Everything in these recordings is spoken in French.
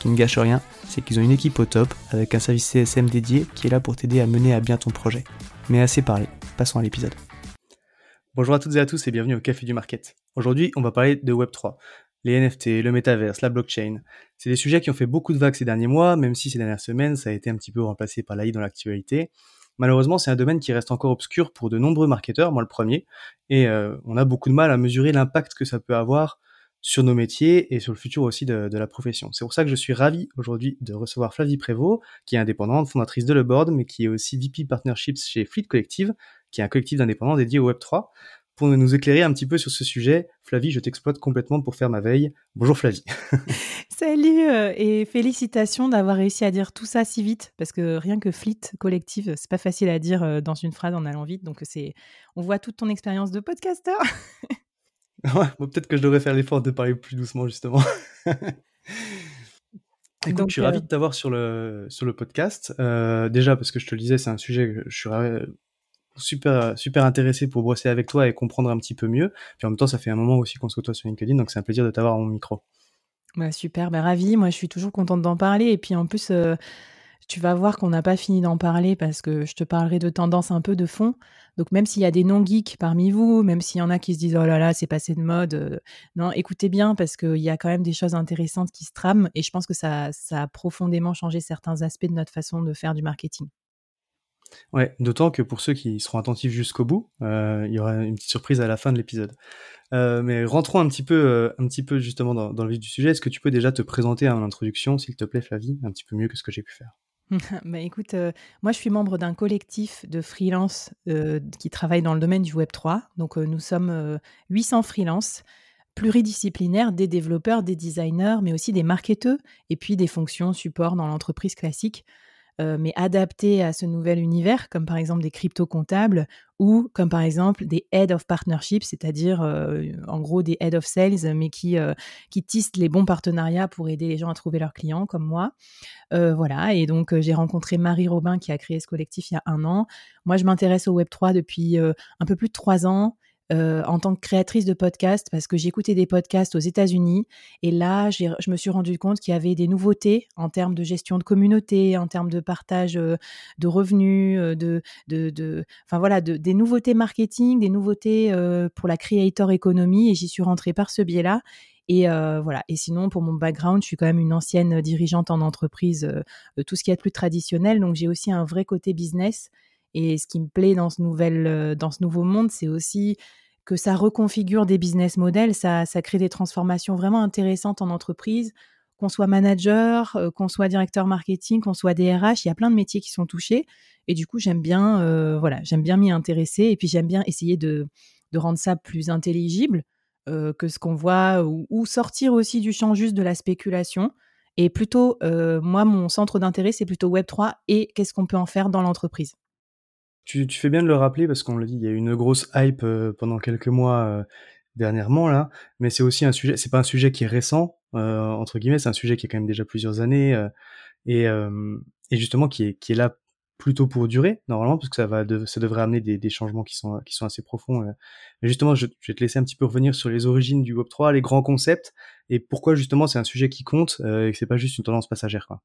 Qui ne gâche rien, c'est qu'ils ont une équipe au top avec un service CSM dédié qui est là pour t'aider à mener à bien ton projet. Mais assez parlé, passons à l'épisode. Bonjour à toutes et à tous et bienvenue au Café du Market. Aujourd'hui, on va parler de Web3 les NFT, le métaverse, la blockchain. C'est des sujets qui ont fait beaucoup de vagues ces derniers mois, même si ces dernières semaines, ça a été un petit peu remplacé par l'AI dans l'actualité. Malheureusement, c'est un domaine qui reste encore obscur pour de nombreux marketeurs, moi le premier, et euh, on a beaucoup de mal à mesurer l'impact que ça peut avoir sur nos métiers et sur le futur aussi de, la profession. C'est pour ça que je suis ravi aujourd'hui de recevoir Flavie Prévost, qui est indépendante, fondatrice de Le Board, mais qui est aussi VP Partnerships chez Fleet Collective, qui est un collectif d'indépendants dédié au Web3 pour nous éclairer un petit peu sur ce sujet. Flavie, je t'exploite complètement pour faire ma veille. Bonjour Flavie. Salut euh, et félicitations d'avoir réussi à dire tout ça si vite parce que rien que fleet collective, c'est pas facile à dire euh, dans une phrase en allant vite. Donc c'est, on voit toute ton expérience de podcasteur. ouais, peut-être que je devrais faire l'effort de parler plus doucement justement. Écoute, je suis ravi euh, de t'avoir sur le, sur le podcast. déjà, parce que je te le disais, c'est un sujet que je suis ravi, super, super intéressé pour bosser avec toi et comprendre un petit peu mieux. Puis en même temps, ça fait un moment aussi qu'on se côtoie sur LinkedIn, donc c'est un plaisir de t'avoir à mon micro. Bah, super, bah, ravi. Moi, je suis toujours contente d'en parler. Et puis en plus, euh, tu vas voir qu'on n'a pas fini d'en parler parce que je te parlerai de tendance un peu de fond. Donc même s'il y a des non-geeks parmi vous, même s'il y en a qui se disent oh là là, c'est passé de mode, euh, non, écoutez bien parce qu'il y a quand même des choses intéressantes qui se trament et je pense que ça, a profondément changé certains aspects de notre façon de faire du marketing. Ouais, d'autant que pour ceux qui seront attentifs jusqu'au bout, euh, il y aura une petite surprise à la fin de l'épisode. Euh, mais rentrons un petit peu, un petit peu justement dans, dans, le vif du sujet. Est-ce que tu peux déjà te présenter en introduction, s'il te plaît, Flavie, un petit peu mieux que ce que j'ai pu faire? bah écoute, moi je suis membre d'un collectif de freelance qui travaille dans le domaine du Web 3. Donc nous sommes 800 freelances pluridisciplinaires, des développeurs, des designers, mais aussi des marketeurs et puis des fonctions support dans l'entreprise classique. Euh, mais adaptés à ce nouvel univers, comme par exemple des crypto-comptables ou comme par exemple des head of partnership, c'est-à-dire euh, en gros des head of sales, mais qui, euh, qui tissent les bons partenariats pour aider les gens à trouver leurs clients, comme moi. voilà, et donc j'ai rencontré Marie Robin qui a créé ce collectif il y a un an. Moi, je m'intéresse au Web3 depuis un peu plus de trois ans. Euh, en tant que créatrice de podcast parce que j'écoutais des podcasts aux États-Unis et là, je me suis rendu compte qu'il y avait des nouveautés en termes de gestion de communauté, en termes de partage euh, de revenus, euh, de, de, de, enfin voilà, de, des nouveautés marketing, des nouveautés pour la creator economy et j'y suis rentrée par ce biais-là. Et voilà. Et sinon, pour mon background, je suis quand même une ancienne dirigeante en entreprise, tout ce qui est plus traditionnel. Donc, j'ai aussi un vrai côté business. Et ce qui me plaît dans ce, nouvel, euh, dans ce nouveau monde, c'est aussi que ça reconfigure des business models, ça, crée des transformations vraiment intéressantes en entreprise, qu'on soit manager, euh, qu'on soit directeur marketing, qu'on soit DRH, il y a plein de métiers qui sont touchés. Et du coup, j'aime bien, euh, voilà, j'aime bien m'y intéresser et puis j'aime bien essayer de, de, rendre ça plus intelligible que ce qu'on voit ou, ou, sortir aussi du champ juste de la spéculation. Et plutôt, moi, mon centre d'intérêt, c'est plutôt Web3 et qu'est-ce qu'on peut en faire dans l'entreprise. Tu, fais bien de le rappeler parce qu'on le dit, il y a eu une grosse hype euh, pendant quelques mois euh, dernièrement là, mais c'est aussi un sujet, c'est pas un sujet qui est récent euh, entre guillemets, c'est un sujet qui a quand même déjà plusieurs années et, justement qui est là plutôt pour durer normalement parce que ça va ça devrait amener des, changements qui sont qui sont assez profonds mais justement je, je, vais te laisser un petit peu revenir sur les origines du Web 3 les grands concepts et pourquoi justement c'est un sujet qui compte et que c'est pas juste une tendance passagère quoi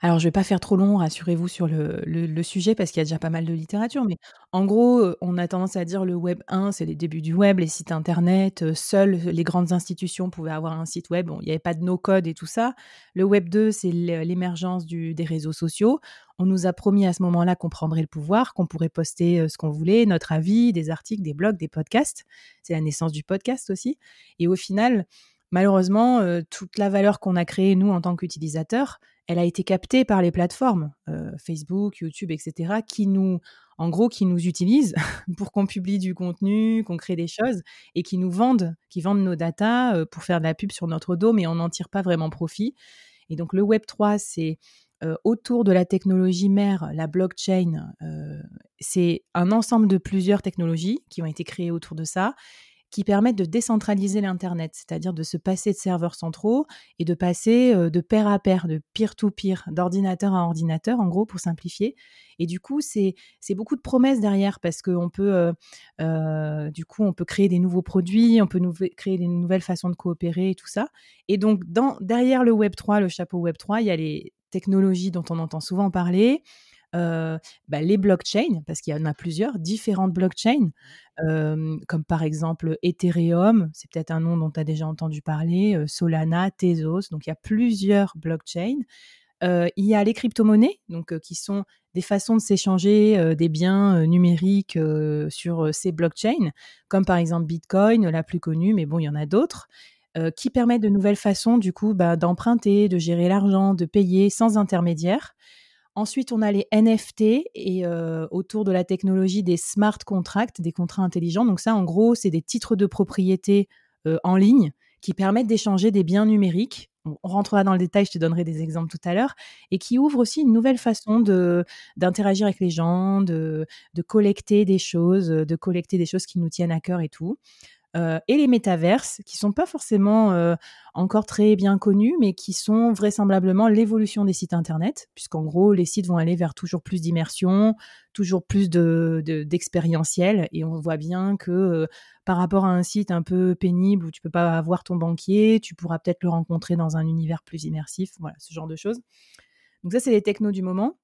alors, je vais pas faire trop long, rassurez-vous sur le sujet parce qu'il y a déjà pas mal de littérature, mais en gros, euh, on a tendance à dire le web 1, c'est les débuts du web, les sites internet, euh, seules les grandes institutions pouvaient avoir un site web. Il y avait pas de no-code et tout ça. Le web 2, c'est l'émergence des réseaux sociaux. On nous a promis à ce moment-là qu'on prendrait le pouvoir, qu'on pourrait poster, euh, ce qu'on voulait, notre avis, des articles, des blogs, des podcasts. C'est la naissance du podcast aussi et au final, malheureusement, toute la valeur qu'on a créée, nous, en tant qu'utilisateurs, elle a été captée par les plateformes, euh, Facebook, YouTube, etc., qui nous, en gros, qui nous utilisent pour qu'on publie du contenu, qu'on crée des choses et qui nous vendent, qui vendent nos datas euh, pour faire de la pub sur notre dos, mais on n'en tire pas vraiment profit. Et donc le Web 3, c'est euh, autour de la technologie mère, la blockchain. c'est un ensemble de plusieurs technologies qui ont été créées autour de ça qui permettent de décentraliser l'Internet, c'est-à-dire de se passer de serveurs centraux et de passer de pair à pair, de peer-to-peer, d'ordinateur à ordinateur, en gros, pour simplifier. Et du coup, c'est beaucoup de promesses derrière parce qu'on peut, du coup, on peut créer des nouveaux produits, on peut créer des nouvelles façons de coopérer et tout ça. Et donc, derrière le Web 3, le chapeau Web 3, il y a les technologies dont on entend souvent parler, bah, les blockchains, parce qu'il y en a plusieurs, différentes blockchains, comme par exemple Ethereum, c'est peut-être un nom dont tu as déjà entendu parler, Solana, Tezos, donc il y a plusieurs blockchains. il y a les crypto-monnaies, donc qui sont des façons de s'échanger des biens numériques sur ces blockchains, comme par exemple Bitcoin, la plus connue, mais bon, il y en a d'autres. qui permettent de nouvelles façons du coup bah, d'emprunter, de gérer l'argent, de payer sans intermédiaire. Ensuite, on a les NFT et euh, autour de la technologie des smart contracts, des contrats intelligents. Donc ça, en gros, c'est des titres de propriété euh, en ligne qui permettent d'échanger des biens numériques. On, rentrera dans le détail, je te donnerai des exemples tout à l'heure, et qui ouvrent aussi une nouvelle façon d'interagir avec les gens, de, de collecter des choses, de collecter des choses qui nous tiennent à cœur et tout. Euh, et les métaverses, qui sont pas forcément euh, encore très bien connus, mais qui sont vraisemblablement l'évolution des sites internet, puisqu'en gros, les sites vont aller vers toujours plus d'immersion, toujours plus de, d'expérientiel, et on voit bien que euh, par rapport à un site un peu pénible où tu peux pas avoir ton banquier, tu pourras peut-être le rencontrer dans un univers plus immersif, voilà, ce genre de choses. Donc ça, c'est les technos du moment.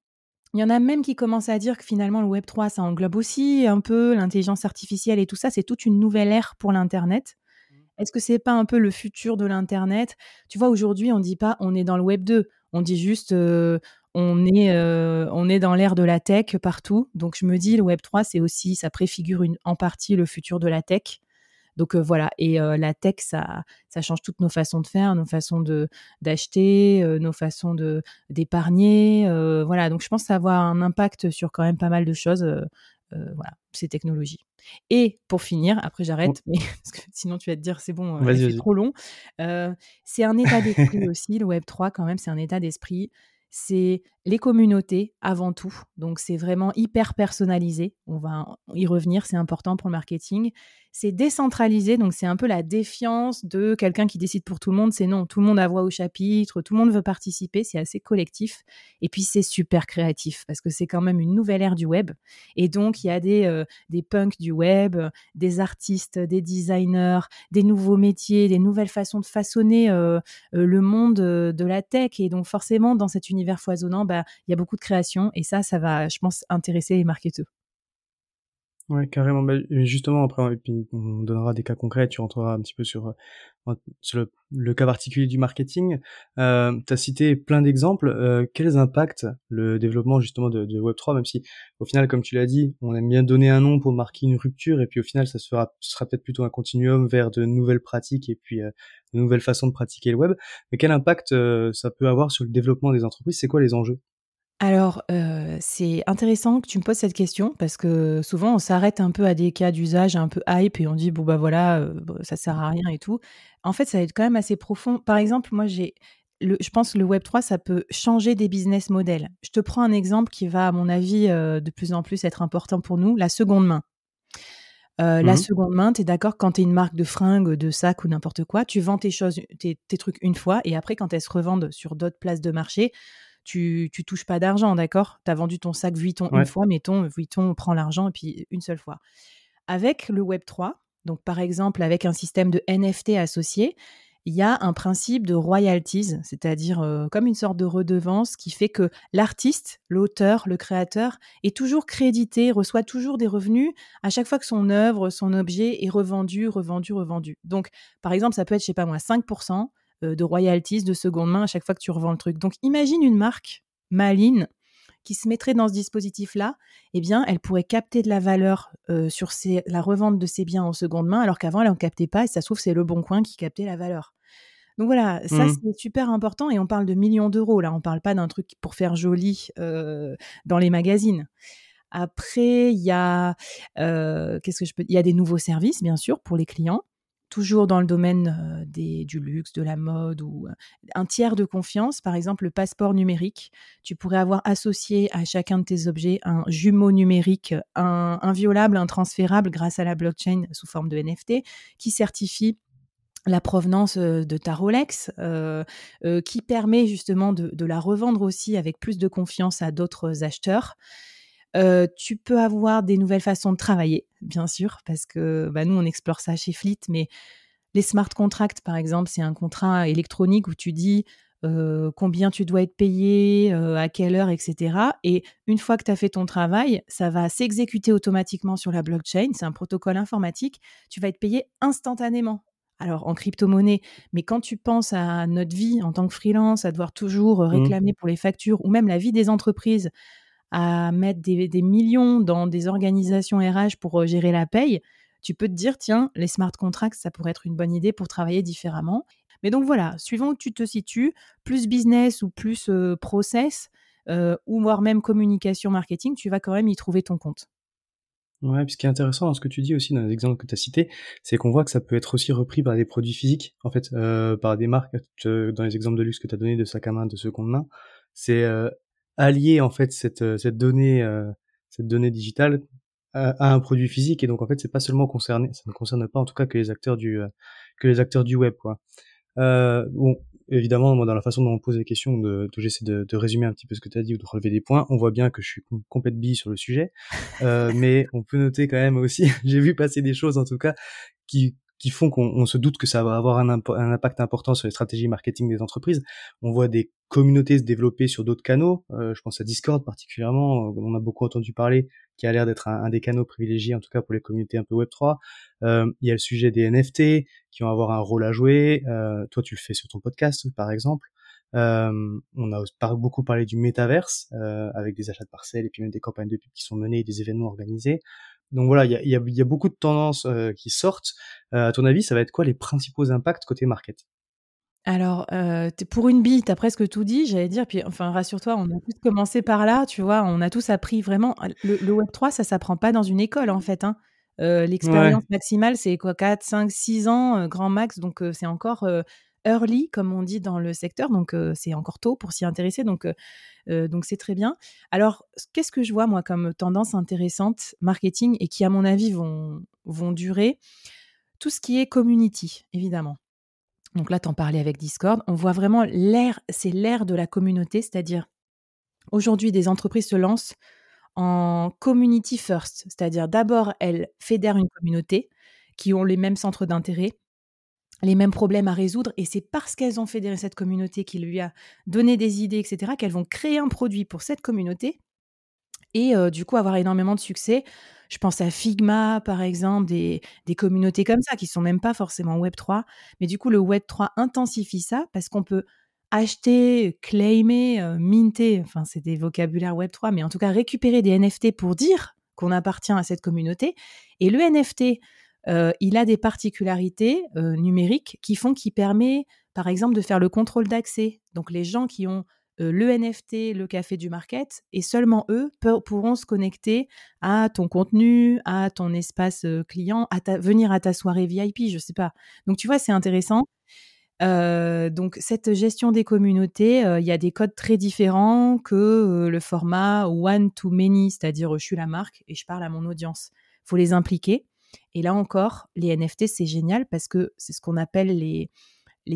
Il y en a même qui commencent à dire que finalement le Web 3, ça englobe aussi un peu l'intelligence artificielle et tout ça. C'est toute une nouvelle ère pour l'Internet. Mmh. Est-ce que c'est pas un peu le futur de l'Internet? Tu vois, aujourd'hui, on ne dit pas on est dans le Web 2. On dit juste euh, on, est, euh, on est dans l'ère de la tech partout. Donc je me dis, le Web 3, c'est aussi, ça préfigure une, en partie le futur de la tech. Donc voilà, et la tech, ça, ça change toutes nos façons de faire, nos façons de d'acheter, nos façons de d'épargner. voilà, donc je pense que ça va avoir un impact sur quand même pas mal de choses. voilà, ces technologies. Et pour finir, après j'arrête, mais parce que sinon tu vas te dire c'est bon, c'est trop long. c'est un état d'esprit aussi, le Web 3 quand même, c'est un état d'esprit c'est les communautés avant tout. Donc c'est vraiment hyper personnalisé. On va y revenir, c'est important pour le marketing. C'est décentralisé, donc c'est un peu la défiance de quelqu'un qui décide pour tout le monde. C'est non, tout le monde a voix au chapitre, tout le monde veut participer, c'est assez collectif. Et puis c'est super créatif parce que c'est quand même une nouvelle ère du web. Et donc il y a des, euh, des punks du web, des artistes, des designers, des nouveaux métiers, des nouvelles façons de façonner euh, euh, le monde de la tech. Et donc forcément, dans cet univers foisonnant, bah, il y a beaucoup de création. Et ça, ça va, je pense, intéresser les marketeurs. Ouais, carrément. Bah, justement, après, on donnera des cas concrets, tu rentreras un petit peu sur, euh, sur le, cas particulier du marketing. Euh, tu as cité plein d'exemples. Euh, quels impacts le développement justement de, de Web3, même si au final, comme tu l'as dit, on aime bien donner un nom pour marquer une rupture, et puis au final, ça se fera, sera peut-être plutôt un continuum vers de nouvelles pratiques et puis euh, de nouvelles façons de pratiquer le web. Mais quel impact euh, ça peut avoir sur le développement des entreprises? C'est quoi les enjeux? Alors, c'est intéressant que tu me poses cette question parce que souvent on s'arrête un peu à des cas d'usage un peu hype et on dit: «Bon, bah, voilà, ça sert à rien et tout». En fait, ça va être quand même assez profond. Par exemple, moi j'ai je pense que le Web 3, ça peut changer des business models. Je te prends un exemple qui va, à mon avis, de plus en plus être important pour nous, la seconde main. La mmh seconde main, tu es d'accord, quand tu es une marque de fringues, de sacs ou n'importe quoi, tu vends tes choses, tes trucs une fois et après quand elles se revendent sur d'autres places de marché tu, tu touches pas d'argent, d'accord? Tu as vendu ton sac Vuitton une fois, mettons, Vuitton prend l'argent et puis une seule fois. Avec le Web 3, donc par exemple avec un système de NFT associé, il y a un principe de royalties, c'est-à-dire euh, comme une sorte de redevance qui fait que l'artiste, l'auteur, le créateur est toujours crédité, reçoit toujours des revenus à chaque fois que son œuvre, son objet est revendu, revendu, revendu. Donc, par exemple, ça peut être, je sais pas moi, 5% euh, de royalties de seconde main à chaque fois que tu revends le truc. Donc, imagine une marque maline qui se mettrait dans ce dispositif-là, eh bien, elle pourrait capter de la valeur euh, sur la revente de ses biens en seconde main, alors qu'avant, elle n'en captait pas, et ça se trouve, c'est le bon coin qui captait la valeur. Donc voilà, ça, mmh. c'est super important, et on parle de millions d'euros, là, on ne parle pas d'un truc pour faire joli euh, dans les magazines. Après, il y a, euh, qu'est-ce que je peux, il y a des nouveaux services, bien sûr, pour les clients toujours dans le domaine du luxe, de la mode ou un tiers de confiance, par exemple le passeport numérique. Tu pourrais avoir associé à chacun de tes objets un jumeau numérique un, inviolable, intransférable grâce à la blockchain sous forme de NFT qui certifie la provenance de ta Rolex, qui permet justement de, la revendre aussi avec plus de confiance à d'autres acheteurs tu peux avoir des nouvelles façons de travailler, bien sûr, parce que bah, nous, on explore ça chez Fleet, mais les smart contracts, par exemple, c'est un contrat électronique où tu dis combien tu dois être payé, à quelle heure, etc. Et une fois que tu as fait ton travail, ça va s'exécuter automatiquement sur la blockchain. C'est un protocole informatique. Tu vas être payé instantanément. Alors en crypto-monnaie, mais quand tu penses à notre vie en tant que freelance, à devoir toujours mmh. réclamer pour les factures, ou même la vie des entreprises, à mettre des, millions dans des organisations RH pour euh, gérer la paye, tu peux te dire, tiens, les smart contracts, ça pourrait être une bonne idée pour travailler différemment. Mais donc voilà, suivant où tu te situes, plus business ou plus euh, process, euh, ou voire même communication marketing, tu vas quand même y trouver ton compte. Ouais, puis ce qui est intéressant dans ce que tu dis aussi dans les exemples que tu as cités, c'est qu'on voit que ça peut être aussi repris par des produits physiques, en fait, par des marques, dans les exemples de luxe que tu as donné de sac à main, de seconde main. C'est allier en fait cette, euh, cette donnée euh, cette donnée digitale à, un produit physique. Et donc en fait c'est pas seulement concerné ça ne concerne pas en tout cas que les acteurs du euh, que les acteurs du web quoi. Euh, bon évidemment moi dans la façon dont on pose les questions de, j'essaie de, de, résumer un petit peu ce que tu as dit ou de relever des points on voit bien que je suis complète bille sur le sujet. Euh, mais on peut noter quand même aussi j'ai vu passer des choses en tout cas qui qui font qu'on se doute que ça va avoir un, impact important sur les stratégies marketing des entreprises. On voit des communautés se développer sur d'autres canaux. Euh, je pense à Discord particulièrement, euh, on a beaucoup entendu parler, qui a l'air d'être un, des canaux privilégiés, en tout cas pour les communautés un peu Web3. Euh, il y a le sujet des NFT qui vont avoir un rôle à jouer. Toi, tu le fais sur ton podcast, par exemple. On a beaucoup parlé du métaverse avec des achats de parcelles et puis même des campagnes de pub qui sont menées et des événements organisés. Donc voilà, il y a, y, a, y a, beaucoup de tendances euh, qui sortent. Euh, à ton avis, ça va être quoi les principaux impacts côté market? Alors, euh, pour une bille, tu as presque tout dit, j'allais dire. Puis, enfin, rassure-toi, on a tous commencé par là, tu vois. On a tous appris vraiment. Le, Web3, ça s'apprend pas dans une école, en fait. Hein. L'expérience maximale, c'est quoi 4, 5, 6 ans, grand max. Donc, c'est encore early, comme on dit dans le secteur, donc c'est encore tôt pour s'y intéresser, donc c'est très bien. Alors, qu'est-ce que je vois moi comme tendance intéressante marketing et qui, à mon avis, vont, vont durer? Tout ce qui est community, évidemment. Donc là, t'en parlais avec Discord. On voit vraiment l'ère, c'est l'ère de la communauté, c'est-à-dire aujourd'hui, des entreprises se lancent en community first, c'est-à-dire d'abord, elles fédèrent une communauté qui ont les mêmes centres d'intérêt, les mêmes problèmes à résoudre. Et c'est parce qu'elles ont fédéré cette communauté qui lui a donné des idées, etc., qu'elles vont créer un produit pour cette communauté et euh, du coup avoir énormément de succès. Je pense à Figma, par exemple, des, communautés comme ça qui sont même pas forcément Web3. Mais du coup, le Web3 intensifie ça parce qu'on peut acheter, claimer, euh, minter, enfin c'est des vocabulaires Web3, mais en tout cas récupérer des NFT pour dire qu'on appartient à cette communauté. Et le NFT, euh, il a des particularités euh, numériques qui font qu'il permet, par exemple, de faire le contrôle d'accès. Donc les gens qui ont euh, le NFT, le café du market, et seulement eux pourront se connecter à ton contenu, à ton espace client, à venir à ta soirée VIP, je ne sais pas. Donc tu vois, c'est intéressant. donc cette gestion des communautés, il y a des codes très différents que le format one to many, c'est-à-dire je suis la marque et je parle à mon audience. Faut les impliquer. Et là encore, les NFT, c'est génial parce que c'est ce qu'on appelle les,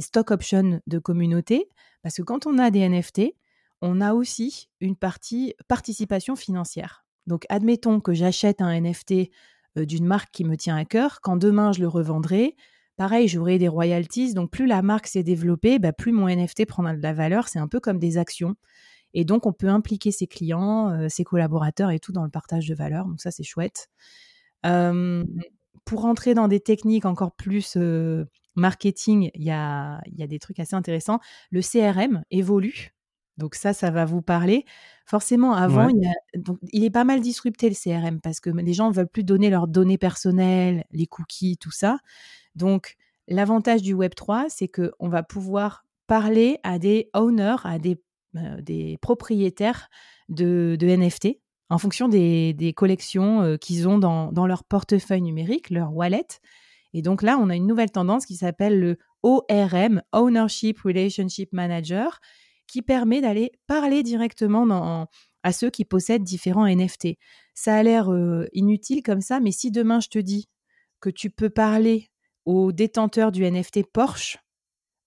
stock options de communauté. Parce que quand on a des NFT, on a aussi une partie participation financière. Donc, admettons que j'achète un NFT d'une marque qui me tient à cœur. Quand demain je le revendrai, pareil, j'aurai des royalties. Donc, plus la marque s'est développée, bah, plus mon NFT prendra de la valeur. C'est un peu comme des actions. Et donc, on peut impliquer ses clients, ses collaborateurs et tout dans le partage de valeur. Donc, ça, c'est chouette. Pour rentrer dans des techniques encore plus marketing, il y a, y a des trucs assez intéressants. Le CRM évolue. Donc ça, ça va vous parler. Forcément, avant, il, donc, il, est pas mal disrupté le CRM parce que les gens ne veulent plus donner leurs données personnelles, les cookies, tout ça. Donc, l'avantage du Web 3, c'est qu'on va pouvoir parler à des owners, à des, euh, des propriétaires de, de, NFT en fonction des, des collections euh, qu'ils ont dans, dans, leur portefeuille numérique, leur wallet. Et donc là, on a une nouvelle tendance qui s'appelle le ORM, Ownership Relationship Manager, qui permet d'aller parler directement à ceux qui possèdent différents NFT. Ça a l'air inutile comme ça, mais si demain je te dis que tu peux parler aux détenteurs du NFT Porsche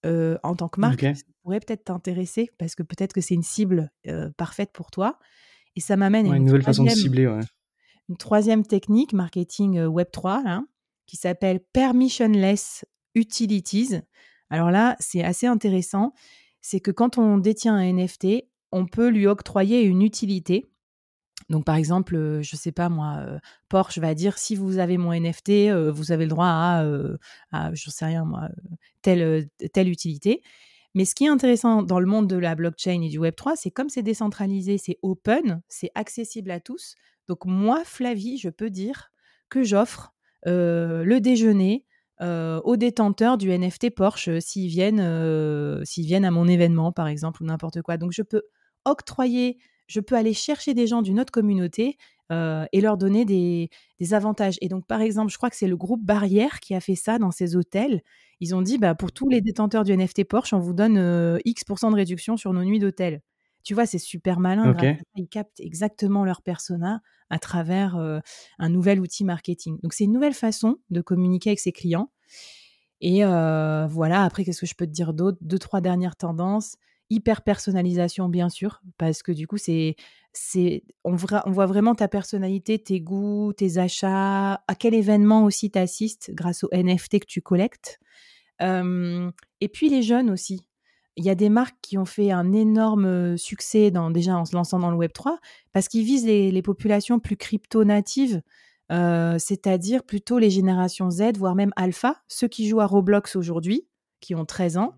en tant que marque, ça pourrait peut-être t'intéresser parce que peut-être que c'est une cible parfaite pour toi. Et ça m'amène à une, nouvelle façon de cibler. Une troisième technique marketing Web 3 qui s'appelle Permissionless Utilities. Alors là, c'est assez intéressant c'est que quand on détient un NFT, on peut lui octroyer une utilité. Donc, par exemple, euh, je ne sais pas moi, euh, Porsche va dire si vous avez mon NFT, euh, vous avez le droit à, à je sais rien moi, telle, telle utilité. Mais ce qui est intéressant dans le monde de la blockchain et du Web3, c'est comme c'est décentralisé, c'est open, c'est accessible à tous. Donc, moi, Flavie, je peux dire que j'offre le déjeuner euh, aux détenteurs du NFT Porsche euh, s'ils viennent, euh, s'ils viennent à mon événement, par exemple, ou n'importe quoi. Donc, je peux octroyer, je peux aller chercher des gens d'une autre communauté et leur donner des, avantages. Et donc, par exemple, je crois que c'est le groupe Barrière qui a fait ça dans ses hôtels. Ils ont dit, bah, pour tous les détenteurs du NFT Porsche, on vous donne X% de réduction sur nos nuits d'hôtel. Tu vois, c'est super malin. Ils captent exactement leur persona à travers un nouvel outil marketing. Donc, c'est une nouvelle façon de communiquer avec ses clients. Et voilà, après, qu'est-ce que je peux te dire d'autre? Deux, trois dernières tendances. Hyper personnalisation, bien sûr, parce que du coup, c'est, on, voit vraiment ta personnalité, tes goûts, tes achats, à quel événement aussi tu assistes grâce aux NFT que tu collectes. et puis les jeunes aussi. Il y a des marques qui ont fait un énorme succès dans, déjà en se lançant dans le Web 3 parce qu'ils visent les, populations plus crypto-natives, c'est-à-dire plutôt les générations Z, voire même alpha, ceux qui jouent à Roblox aujourd'hui, qui ont 13 ans.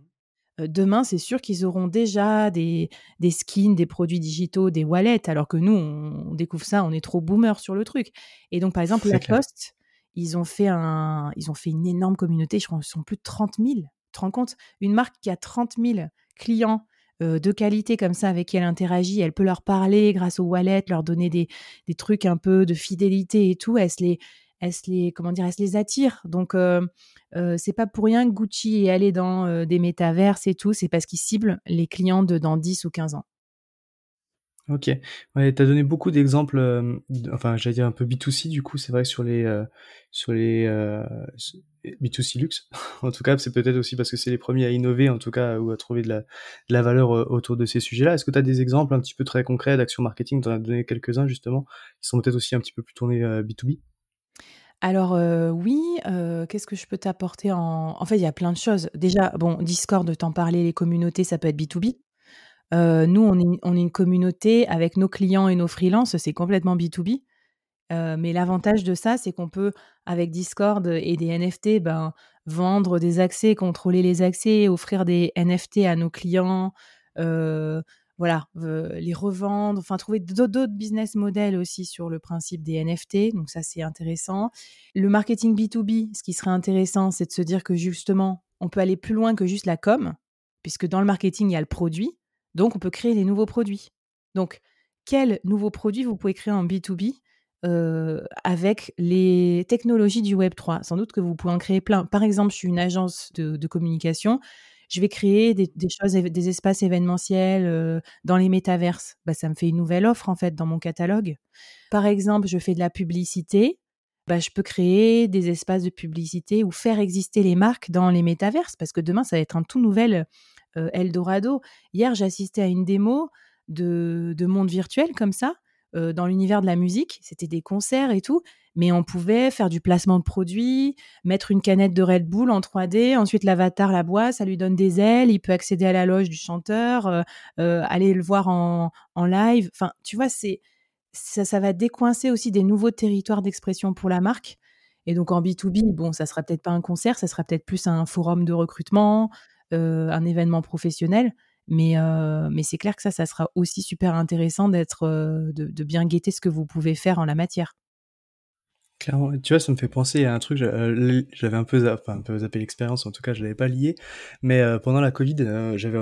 Demain, c'est sûr qu'ils auront déjà des, des, skins, des produits digitaux, des wallets, alors que nous, on, découvre ça, on est trop boomer sur le truc. Et donc, par exemple, Lacoste, ils ont, fait un, ils ont fait une énorme communauté, je crois qu'ils sont plus de 30 000 te rends compte? Une marque qui a 30 000 clients euh, de qualité comme ça avec qui elle interagit, elle peut leur parler grâce au wallet, leur donner des, trucs un peu de fidélité et tout. Elle se les, elle les, comment dire, elle se les attire. Donc, euh, euh, c'est pas pour rien que Gucci est allé dans des métaverses et tout. C'est parce qu'ils ciblent les clients de dans 10 ou 15 ans. Ok. Ouais, tu as donné beaucoup d'exemples, enfin, j'allais dire un peu B2C, du coup, c'est vrai sur les, sur les, B2C luxe. en tout cas, c'est peut-être aussi parce que c'est les premiers à innover, en tout cas, ou à trouver de la, valeur euh, autour de ces sujets-là. Est-ce que tu as des exemples un petit peu très concrets d'actions marketing? Tu en as donné quelques-uns, justement, qui sont peut-être aussi un petit peu plus tournés B2B euh, alors euh, oui, qu'est-ce que je peux t'apporter en... En fait, il y a plein de choses. Déjà, bon, Discord, t'en parler, les communautés, ça peut être B2B. nous, on est, on est une communauté avec nos clients et nos freelances, c'est complètement B2B mais l'avantage de ça, c'est qu'on peut, avec Discord et des NFT, ben, vendre des accès, contrôler les accès, offrir des NFT à nos clients, voilà, les revendre, enfin trouver d'autres business models aussi sur le principe des NFT. Donc ça, c'est intéressant. Le marketing B2B, ce qui serait intéressant, c'est de se dire que justement, on peut aller plus loin que juste la com, puisque dans le marketing, il y a le produit. Donc, on peut créer des nouveaux produits. Donc, quels nouveaux produits vous pouvez créer en B2B avec les technologies du Web 3. Sans doute que vous pouvez en créer plein. Par exemple, je suis une agence de, communication. Je vais créer des, choses, des espaces événementiels dans les métaverses. Bah, ça me fait une nouvelle offre en fait dans mon catalogue. Par exemple, je fais de la publicité. Bah, je peux créer des espaces de publicité ou faire exister les marques dans les métaverses parce que demain, ça va être un tout nouvel Eldorado. Hier, j'ai assisté à une démo de, de monde virtuel comme ça, dans l'univers de la musique. C'était des concerts et tout mais on pouvait faire du placement de produits, mettre une canette de Red Bull en 3D, ensuite l'avatar la boit, ça lui donne des ailes, il peut accéder à la loge du chanteur, euh, euh, aller le voir en, en live. Enfin, tu vois, c'est ça, ça va décoincer aussi des nouveaux territoires d'expression pour la marque. Et donc en B2B, bon, ça sera peut-être pas un concert, ça sera peut-être plus un forum de recrutement, euh, un événement professionnel. Mais, mais c'est clair que ça, ça sera aussi super intéressant d'être, de, de, bien guetter ce que vous pouvez faire en la matière. Clairement, tu vois, ça me fait penser à un truc, euh, j'avais un peu, enfin, un peu zappé l'expérience, en tout cas, je l'avais pas lié, mais euh, pendant la Covid, euh, j'avais,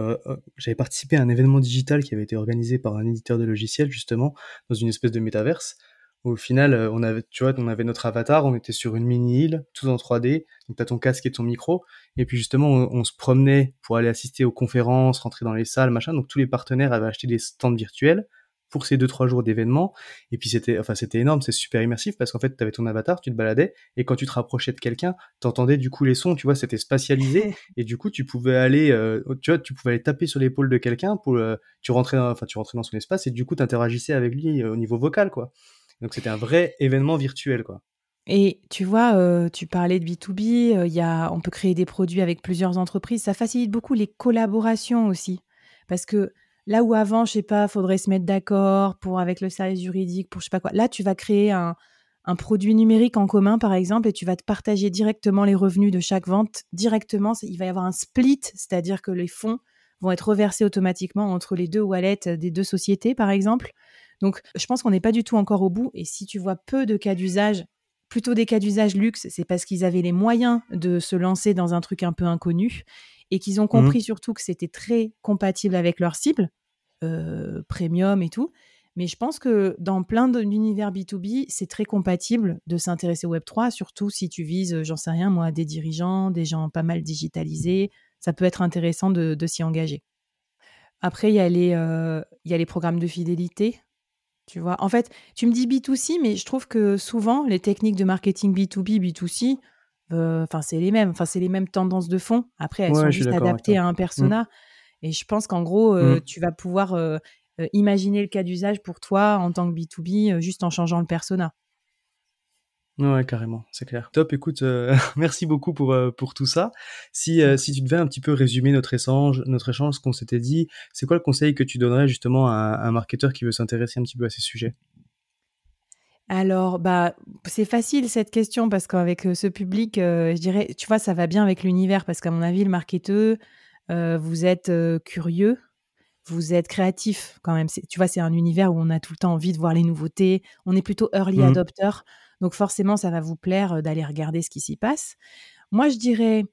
j'avais participé à un événement digital qui avait été organisé par un éditeur de logiciels, justement, dans une espèce de métaverse. Au final, on avait, tu vois, on avait notre avatar, on était sur une mini-île, tout en 3D, donc t'as ton casque et ton micro, et puis justement, on, se promenait pour aller assister aux conférences, rentrer dans les salles, machin, donc tous les partenaires avaient acheté des stands virtuels, pour ces deux trois jours d'événements et puis c'était enfin c'était énorme c'est super immersif parce qu'en fait tu avais ton avatar tu te baladais et quand tu te rapprochais de quelqu'un t'entendais du coup les sons tu vois c'était spatialisé et du coup tu pouvais aller euh, tu vois tu pouvais aller taper sur l'épaule de quelqu'un pour euh, tu rentrais dans, enfin tu rentrais dans son espace et du coup t'interagissais avec lui euh, au niveau vocal quoi donc c'était un vrai événement virtuel quoi et tu vois, tu parlais de B2B, il y a, on peut créer des produits avec plusieurs entreprises. Ça facilite beaucoup les collaborations aussi. Parce que Là où avant, je sais pas, faudrait se mettre d'accord pour avec le service juridique, pour je sais pas quoi. Là, tu vas créer un, produit numérique en commun, par exemple, et tu vas te partager directement les revenus de chaque vente directement. Il va y avoir un split, c'est-à-dire que les fonds vont être reversés automatiquement entre les deux wallets des deux sociétés, par exemple. Donc, je pense qu'on n'est pas du tout encore au bout. Et si tu vois peu de cas d'usage, plutôt des cas d'usage luxe, c'est parce qu'ils avaient les moyens de se lancer dans un truc un peu inconnu et qu'ils ont mmh compris surtout que c'était très compatible avec leur cible, euh, premium et tout. Mais je pense que dans plein d'univers B2B, c'est très compatible de s'intéresser au Web3, surtout si tu vises, j'en sais rien, moi, des dirigeants, des gens pas mal digitalisés. Ça peut être intéressant de, s'y engager. Après, il y, a les, euh, y a les programmes de fidélité. Tu vois, en fait, tu me dis B2C, mais je trouve que souvent, les techniques de marketing B2B, B2C, euh, enfin, c'est les mêmes. Enfin, c'est les mêmes tendances de fond. Après, elles sont juste adaptées à un mmh. persona. Et je pense qu'en gros, euh, mmh. tu vas pouvoir euh, imaginer le cas d'usage pour toi en tant que B2B juste en changeant le persona. Ouais, carrément, c'est clair. Top, écoute, merci beaucoup pour, pour tout ça. Si, si tu devais un petit peu résumer notre échange, notre échange, ce qu'on s'était dit, c'est quoi le conseil que tu donnerais justement à, à un marketeur qui veut s'intéresser un petit peu à ces sujets? Alors, bah, c'est facile cette question parce qu'avec ce public, je dirais, tu vois, ça va bien avec l'univers parce qu'à mon avis, le marketeur, vous êtes curieux, vous êtes créatif quand même. Tu vois, c'est un univers où on a tout le temps envie de voir les nouveautés. On est plutôt early mmh. adopter, donc forcément, ça va vous plaire d'aller regarder ce qui s'y passe. Moi, je dirais,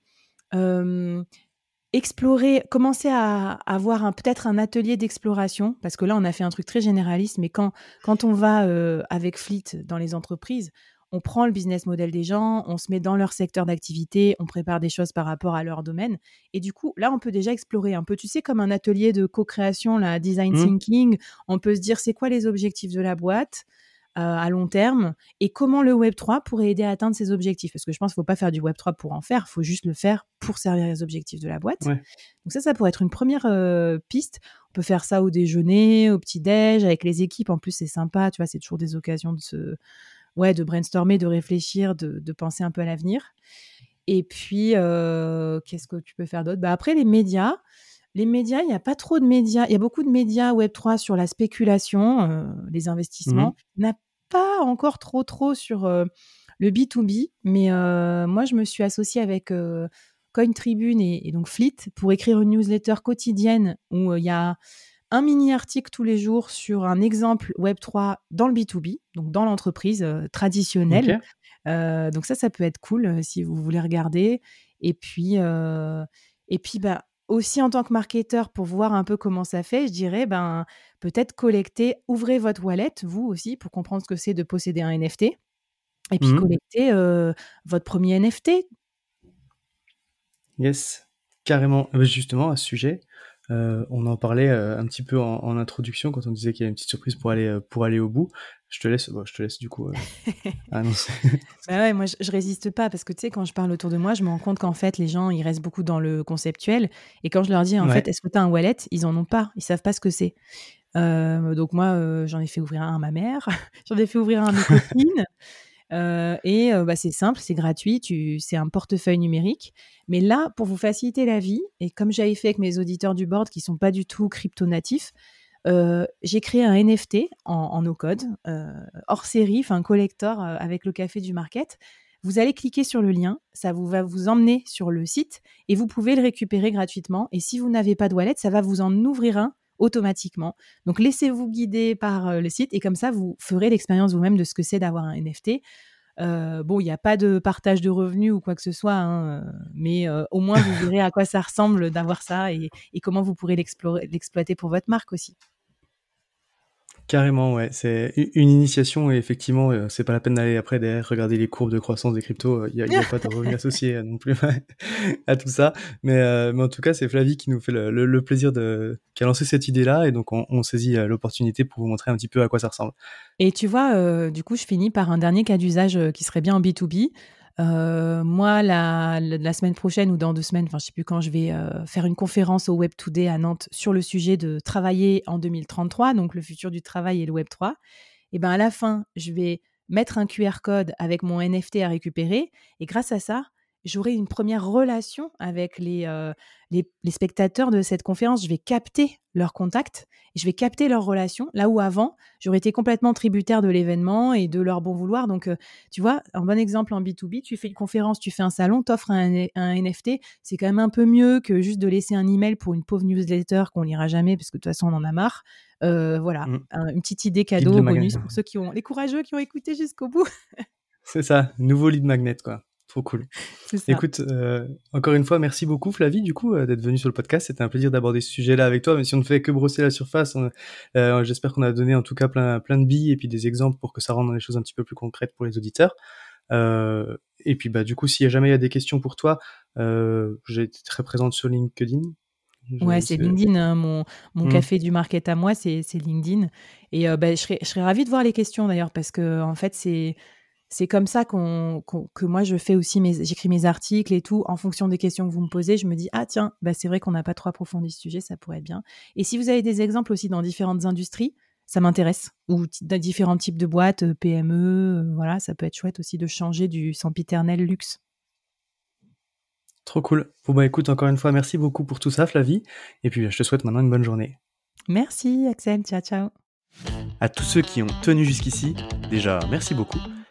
explorer, commencer à avoir peut-être un atelier d'exploration, parce que là, on a fait un truc très généraliste, mais quand, quand on va euh, avec Fleet dans les entreprises, on prend le business model des gens, on se met dans leur secteur d'activité, on prépare des choses par rapport à leur domaine. Et du coup, là, on peut déjà explorer un peu, tu sais, comme un atelier de co-création, la design mmh. thinking. On peut se dire, c'est quoi les objectifs de la boîte? À long terme et comment le Web 3 pourrait aider à atteindre ces objectifs. Parce que je pense qu'il ne faut pas faire du Web 3 pour en faire, il faut juste le faire pour servir les objectifs de la boîte. Donc ça, ça pourrait être une première euh, piste. On peut faire ça au déjeuner, au petit-déj, avec les équipes. En plus, c'est sympa, tu vois, c'est toujours des occasions de se... Ouais, de brainstormer, de réfléchir, de, penser un peu à l'avenir. Et puis, euh, qu'est-ce que tu peux faire d'autre? Bah, Après, les médias. Les médias, il n'y a pas trop de médias. Il y a beaucoup de médias Web3 sur la spéculation, euh, les investissements. Mmh il n'y a pas encore trop, trop sur euh, le B2B. Mais euh, moi, je me suis associée avec Coin Tribune et, donc Fleet pour écrire une newsletter quotidienne où il y a un mini article tous les jours sur un exemple Web3 dans le B2B, donc dans l'entreprise traditionnelle. donc ça, ça peut être cool si vous voulez regarder. Et puis, et puis bah, aussi en tant que marketeur pour voir un peu comment ça fait, je dirais ben peut-être collecter, ouvrez votre wallet vous aussi pour comprendre ce que c'est de posséder un NFT et puis mmh collecter votre premier NFT. Yes, carrément. Euh, justement à ce sujet, on en parlait un petit peu en, introduction quand on disait qu'il y a une petite surprise pour aller, pour aller au bout. Je te laisse, je te laisse du coup annoncer. bah ouais, moi je, je, résiste pas parce que tu sais, quand je parle autour de moi, je me rends compte qu'en fait, les gens, ils restent beaucoup dans le conceptuel. Et quand je leur dis, en fait, est-ce que tu as un wallet? Ils en ont pas, ils savent pas ce que c'est. donc moi, j'en ai fait ouvrir un à ma mère, j'en ai fait ouvrir un à mes copines. Euh, et bah, c'est simple, c'est gratuit, c'est un portefeuille numérique. Mais là, pour vous faciliter la vie, et comme j'avais fait avec mes auditeurs du board qui sont pas du tout crypto-natifs, j'ai créé un NFT en, no-code, hors série, enfin collector avec le café du market. Vous allez cliquer sur le lien, ça vous va vous emmener sur le site et vous pouvez le récupérer gratuitement. Et si vous n'avez pas de wallet, ça va vous en ouvrir un automatiquement. Donc laissez-vous guider par euh, le site et comme ça, vous ferez l'expérience vous-même de ce que c'est d'avoir un NFT. Euh, bon, il n'y a pas de partage de revenus ou quoi que ce soit, hein, euh, mais au moins vous verrez à quoi ça ressemble d'avoir ça et, et, comment vous pourrez l'exploiter pour votre marque aussi. Carrément, ouais. C'est une initiation et effectivement, euh, c'est pas la peine d'aller après derrière regarder les courbes de croissance des cryptos. Il euh, n'y a, pas de revenu associé euh, non plus à tout ça. Mais, mais en tout cas, c'est Flavie qui nous fait le, plaisir de, qui a lancé cette idée-là et donc on, saisit l'opportunité pour vous montrer un petit peu à quoi ça ressemble. Et tu vois, du coup, je finis par un dernier cas d'usage qui serait bien en B2B. Euh, moi, la, semaine prochaine ou dans deux semaines, enfin, je sais plus quand, je vais euh, faire une conférence au Web Today à Nantes sur le sujet de travailler en 2033, donc le futur du travail et le Web 3. Et ben à la fin, je vais mettre un QR code avec mon NFT à récupérer, et grâce à ça, j'aurai une première relation avec euh, les, les, spectateurs de cette conférence. Je vais capter leur contact je vais capter leur relation. Là où avant, j'aurais été complètement tributaire de l'événement et de leur bon vouloir. Donc, euh, tu vois, un bon exemple en B2B, tu fais une conférence, tu fais un salon, t'offres un, un NFT. C'est quand même un peu mieux que juste de laisser un email pour une pauvre newsletter qu'on lira jamais parce que de toute façon, on en a marre. Euh, voilà, mmh. une petite idée cadeau, bonus pour ceux qui ont, les courageux qui ont écouté jusqu'au bout. C'est ça, nouveau lead magnet, quoi. Trop cool. Écoute, euh, encore une fois, merci beaucoup Flavie du coup euh, d'être venue sur le podcast. C'était un plaisir d'aborder ce sujet-là avec toi, même si on ne fait que brosser la surface. Euh, j'espère qu'on a donné en tout cas plein, plein de billes et puis des exemples pour que ça rende les choses un petit peu plus concrètes pour les auditeurs. et puis bah du coup, s'il y a jamais il y a des questions pour toi, j'ai été très présente sur LinkedIn. ouais, c'est LinkedIn. Hein, mon mon mmh. café du market à moi, c'est LinkedIn. Et bah, je serais je serais ravie de voir les questions d'ailleurs parce que en fait c'est c'est comme ça qu'on, que moi je fais aussi mes, j'écris mes articles et tout en fonction des questions que vous me posez. Je me dis ah tiens, bah c'est vrai qu'on n'a pas trop approfondi ce sujet, ça pourrait être bien. Et si vous avez des exemples aussi dans différentes industries, ça m'intéresse. Ou dans différents types de boîtes, euh, PME, euh, voilà, ça peut être chouette aussi de changer du sempiternel luxe. Trop cool. Bon bah écoute, encore une fois, merci beaucoup pour tout ça, Flavie. Et puis je te souhaite maintenant une bonne journée. Merci, Axel. Ciao, ciao. À tous ceux qui ont tenu jusqu'ici, déjà merci beaucoup